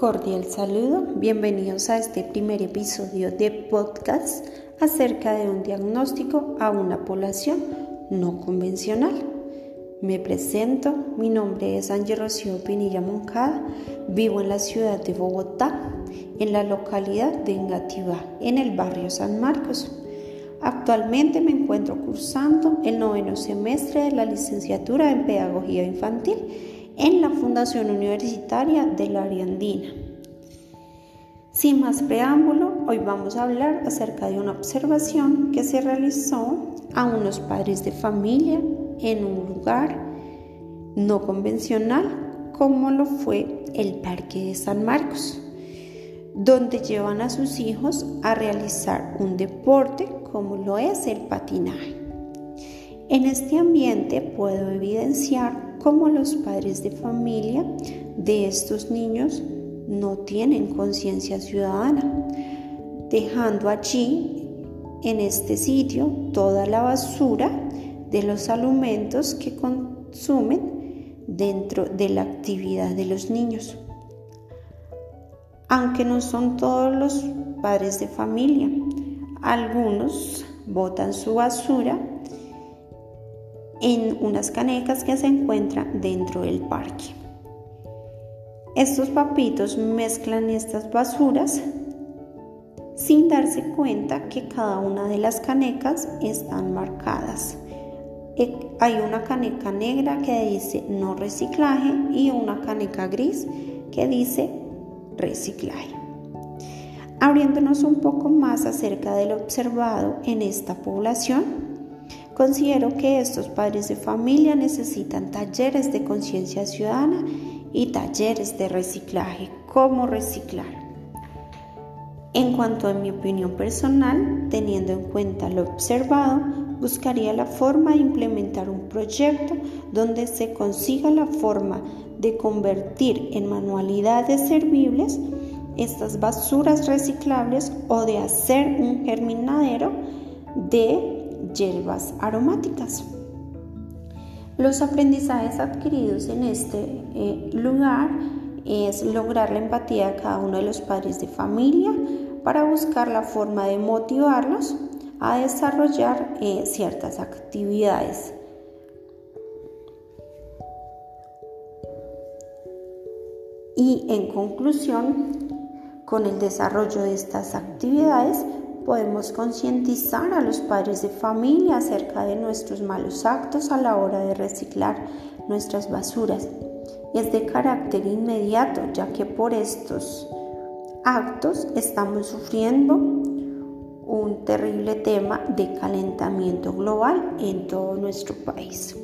Cordial saludo, bienvenidos a este primer episodio de podcast acerca de un diagnóstico a una población no convencional. Me presento, mi nombre es Ángel Rocío Pinilla Moncada, vivo en la ciudad de Bogotá, en la localidad de Engativá, en el barrio San Marcos. Actualmente me encuentro cursando el noveno semestre de la licenciatura en Pedagogía Infantil en la Fundación Universitaria de la Ariandina. Sin más preámbulo, hoy vamos a hablar acerca de una observación que se realizó a unos padres de familia en un lugar no convencional como lo fue el Parque de San Marcos, donde llevan a sus hijos a realizar un deporte como lo es el patinaje. En este ambiente puedo evidenciar como los padres de familia de estos niños no tienen conciencia ciudadana, dejando allí, en este sitio, toda la basura de los alimentos que consumen dentro de la actividad de los niños. Aunque no son todos los padres de familia, algunos botan su basura en unas canecas que se encuentran dentro del parque. Estos papitos mezclan estas basuras sin darse cuenta que cada una de las canecas están marcadas. Eh, hay una caneca negra que dice no reciclaje y una caneca gris que dice reciclaje. Abriéndonos un poco más acerca de lo observado en esta población, Considero que estos padres de familia necesitan talleres de conciencia ciudadana y talleres de reciclaje, cómo reciclar. En cuanto a mi opinión personal, teniendo en cuenta lo observado, buscaría la forma de implementar un proyecto donde se consiga la forma de convertir en manualidades servibles estas basuras reciclables o de hacer un germinadero de hierbas aromáticas. Los aprendizajes adquiridos en este eh, lugar es lograr la empatía de cada uno de los padres de familia para buscar la forma de motivarlos a desarrollar eh, ciertas actividades. Y en conclusión, con el desarrollo de estas actividades, podemos concientizar a los padres de familia acerca de nuestros malos actos a la hora de reciclar nuestras basuras. Es de carácter inmediato, ya que por estos actos estamos sufriendo un terrible tema de calentamiento global en todo nuestro país.